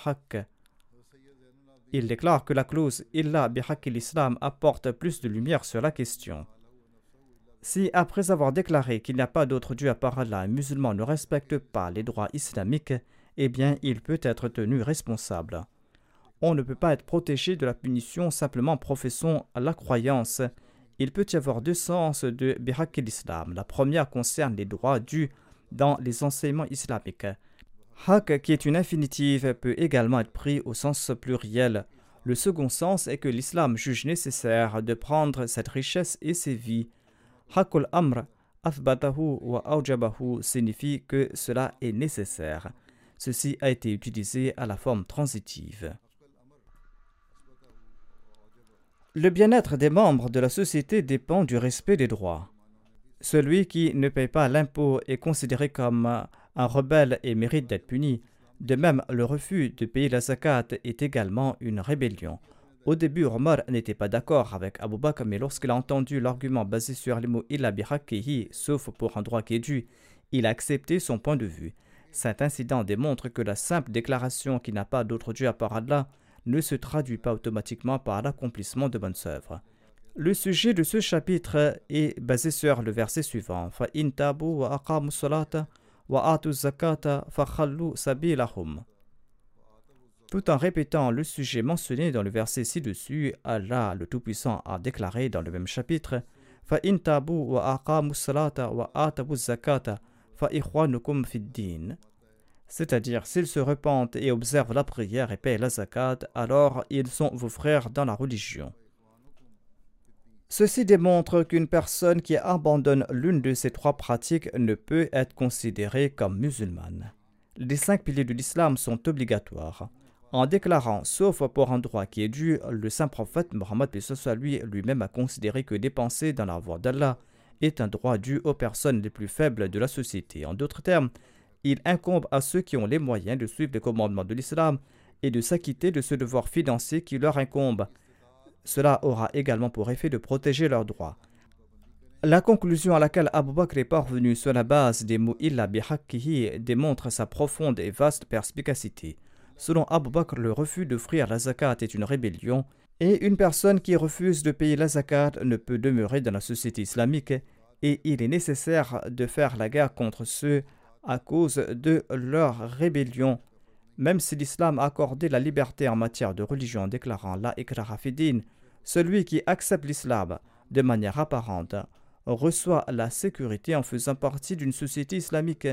A: Il déclare que la clause illa bihaq l'islam apporte plus de lumière sur la question. Si, après avoir déclaré qu'il n'y a pas d'autre Dieu à part Allah, un musulman ne respecte pas les droits islamiques, eh bien, il peut être tenu responsable. On ne peut pas être protégé de la punition simplement en professant la croyance. Il peut y avoir deux sens de Bihak l'Islam. La première concerne les droits dus dans les enseignements islamiques. Hak, qui est une infinitive, peut également être pris au sens pluriel. Le second sens est que l'islam juge nécessaire de prendre cette richesse et ses vies Hakul Amr Athbatahu wa Aujabahu signifie que cela est nécessaire. Ceci a été utilisé à la forme transitive. Le bien-être des membres de la société dépend du respect des droits. Celui qui ne paye pas l'impôt est considéré comme un rebelle et mérite d'être puni. De même, le refus de payer la zakat est également une rébellion. Au début, Omar n'était pas d'accord avec Abu Bakr, mais lorsqu'il a entendu l'argument basé sur les mots illa bihakihi, sauf pour un droit qui est dû, il a accepté son point de vue. Cet incident démontre que la simple déclaration qu'il n'a pas d'autre Dieu à part Allah ne se traduit pas automatiquement par l'accomplissement de bonnes œuvres. Le sujet de ce chapitre est basé sur le verset suivant Atu zakata fa sabilahum. Tout en répétant le sujet mentionné dans le verset ci-dessus, Allah le Tout-Puissant a déclaré dans le même chapitre c'est-à-dire s'ils se repentent et observent la prière et paient la zakat, alors ils sont vos frères dans la religion. Ceci démontre qu'une personne qui abandonne l'une de ces trois pratiques ne peut être considérée comme musulmane. Les cinq piliers de l'islam sont obligatoires en déclarant, sauf pour un droit qui est dû, le saint prophète Mohammed lui lui-même a considéré que dépenser dans la voie d'Allah est un droit dû aux personnes les plus faibles de la société. En d'autres termes, il incombe à ceux qui ont les moyens de suivre les commandements de l'islam et de s'acquitter de ce devoir financier qui leur incombe. Cela aura également pour effet de protéger leurs droits. La conclusion à laquelle Abu Bakr est parvenu sur la base des mots illa bihakkihi démontre sa profonde et vaste perspicacité. Selon Abu Bakr, le refus d'offrir la zakat est une rébellion Et une personne qui refuse de payer la zakat ne peut demeurer dans la société islamique et il est nécessaire de faire la guerre contre ceux à cause de leur rébellion. Même si l'islam a accordé la liberté en matière de religion en déclarant la ikraha celui qui accepte l'islam de manière apparente reçoit la sécurité en faisant partie d'une société islamique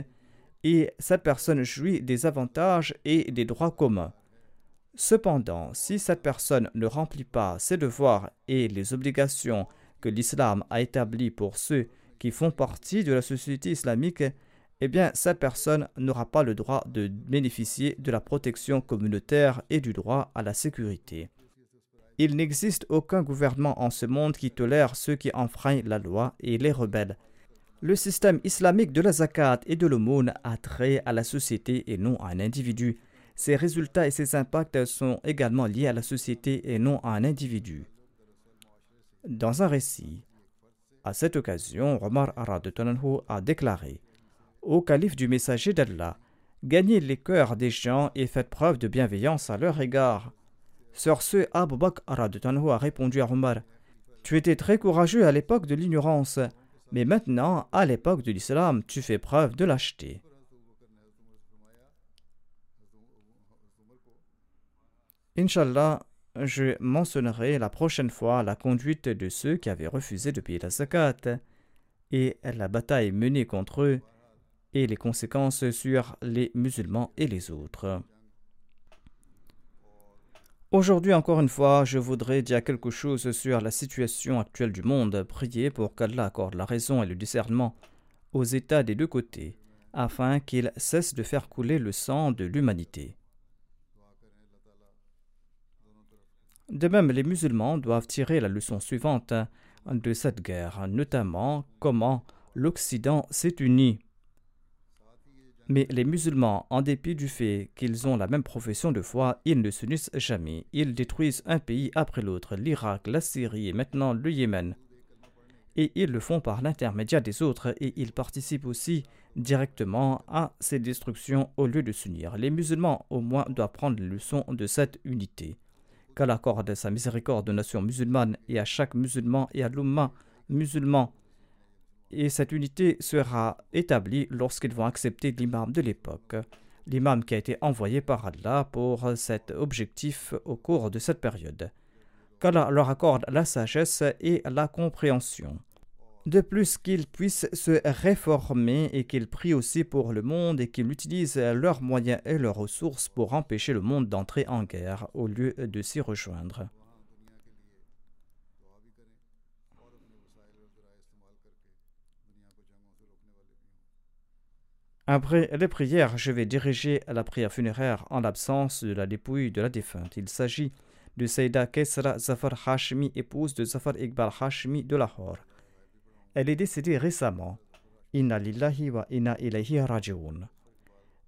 A: et cette personne jouit des avantages et des droits communs. Cependant, si cette personne ne remplit pas ses devoirs et les obligations que l'islam a établies pour ceux qui font partie de la société islamique, eh bien, cette personne n'aura pas le droit de bénéficier de la protection communautaire et du droit à la sécurité. Il n'existe aucun gouvernement en ce monde qui tolère ceux qui enfreignent la loi et les rebelles. Le système islamique de la zakat et de l'aumône a trait à la société et non à un individu. Ses résultats et ses impacts sont également liés à la société et non à un individu. Dans un récit, à cette occasion, Omar Tonanhu a déclaré Au calife du messager d'Allah, gagnez les cœurs des gens et faites preuve de bienveillance à leur égard. Sur ce, Abu Bakr a répondu à Omar Tu étais très courageux à l'époque de l'ignorance, mais maintenant, à l'époque de l'islam, tu fais preuve de lâcheté. Inch'Allah, je mentionnerai la prochaine fois la conduite de ceux qui avaient refusé de payer la zakat et la bataille menée contre eux et les conséquences sur les musulmans et les autres. Aujourd'hui, encore une fois, je voudrais dire quelque chose sur la situation actuelle du monde, prier pour qu'Allah accorde la raison et le discernement aux États des deux côtés, afin qu'ils cessent de faire couler le sang de l'humanité. De même, les musulmans doivent tirer la leçon suivante de cette guerre, notamment comment l'Occident s'est uni mais les musulmans, en dépit du fait qu'ils ont la même profession de foi, ils ne s'unissent jamais. Ils détruisent un pays après l'autre, l'Irak, la Syrie et maintenant le Yémen. Et ils le font par l'intermédiaire des autres et ils participent aussi directement à ces destructions au lieu de s'unir. Les musulmans au moins doivent prendre les leçons de cette unité. Qu'Allah accorde sa miséricorde aux nations musulmanes et à chaque musulman et à l'umma musulman et cette unité sera établie lorsqu'ils vont accepter l'imam de l'époque, l'imam qui a été envoyé par Allah pour cet objectif au cours de cette période. Qu'Allah leur accorde la sagesse et la compréhension. De plus qu'ils puissent se réformer et qu'ils prient aussi pour le monde et qu'ils utilisent leurs moyens et leurs ressources pour empêcher le monde d'entrer en guerre au lieu de s'y rejoindre. Après les prières, je vais diriger la prière funéraire en l'absence de la dépouille de la défunte. Il s'agit de Saïda Kesra Zafar Hashmi, épouse de Zafar Iqbal Hashmi de Lahore. Elle est décédée récemment. Inna lillahi wa inna ilayhi.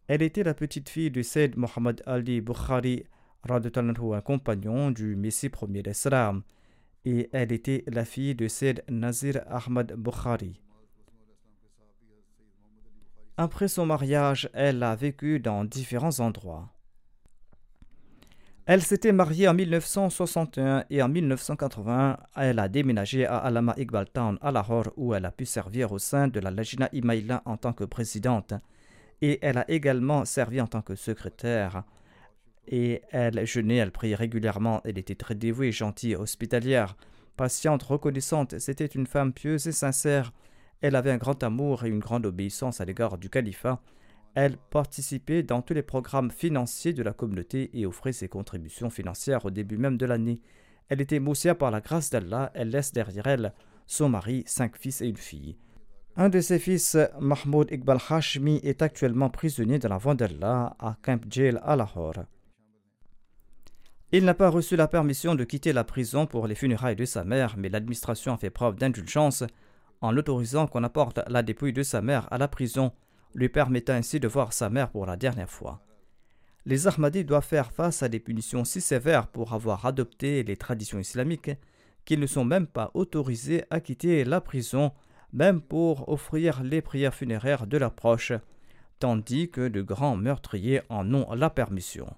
A: Elle était la petite fille de Sayyid Muhammad Ali Bukhari, un compagnon du Messie premier d'Islam, et elle était la fille de Sayyid Nazir Ahmad Bukhari. Après son mariage, elle a vécu dans différents endroits. Elle s'était mariée en 1961 et en 1980, elle a déménagé à Alama Iqbal Town à Lahore où elle a pu servir au sein de la Lajina Imaïla en tant que présidente. Et elle a également servi en tant que secrétaire. Et elle jeûnait, elle priait régulièrement, elle était très dévouée, gentille, hospitalière, patiente, reconnaissante. C'était une femme pieuse et sincère elle avait un grand amour et une grande obéissance à l'égard du califat. Elle participait dans tous les programmes financiers de la communauté et offrait ses contributions financières au début même de l'année. Elle était moussia par la grâce d'Allah. Elle laisse derrière elle son mari, cinq fils et une fille. Un de ses fils, Mahmoud Iqbal Hashmi, est actuellement prisonnier dans la d'Allah à Camp Jail à Lahore. Il n'a pas reçu la permission de quitter la prison pour les funérailles de sa mère, mais l'administration a fait preuve d'indulgence en l'autorisant qu'on apporte la dépouille de sa mère à la prison, lui permettant ainsi de voir sa mère pour la dernière fois. Les Ahmadis doivent faire face à des punitions si sévères pour avoir adopté les traditions islamiques qu'ils ne sont même pas autorisés à quitter la prison, même pour offrir les prières funéraires de leurs proches, tandis que de grands meurtriers en ont la permission.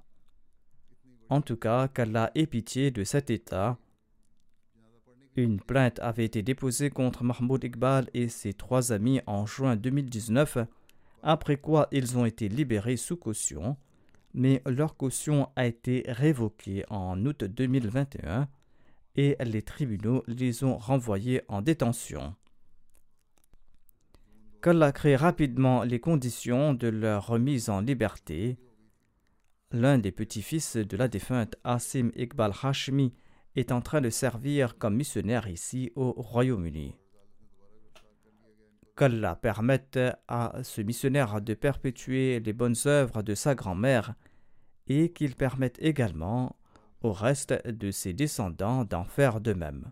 A: En tout cas, qu'Allah ait pitié de cet état. Une plainte avait été déposée contre Mahmoud Iqbal et ses trois amis en juin 2019, après quoi ils ont été libérés sous caution, mais leur caution a été révoquée en août 2021 et les tribunaux les ont renvoyés en détention. Qu'Allah rapidement les conditions de leur remise en liberté. L'un des petits-fils de la défunte Asim Iqbal Hashmi est en train de servir comme missionnaire ici au Royaume-Uni. Qu'Allah permette à ce missionnaire de perpétuer les bonnes œuvres de sa grand-mère et qu'il permette également au reste de ses descendants d'en faire de même.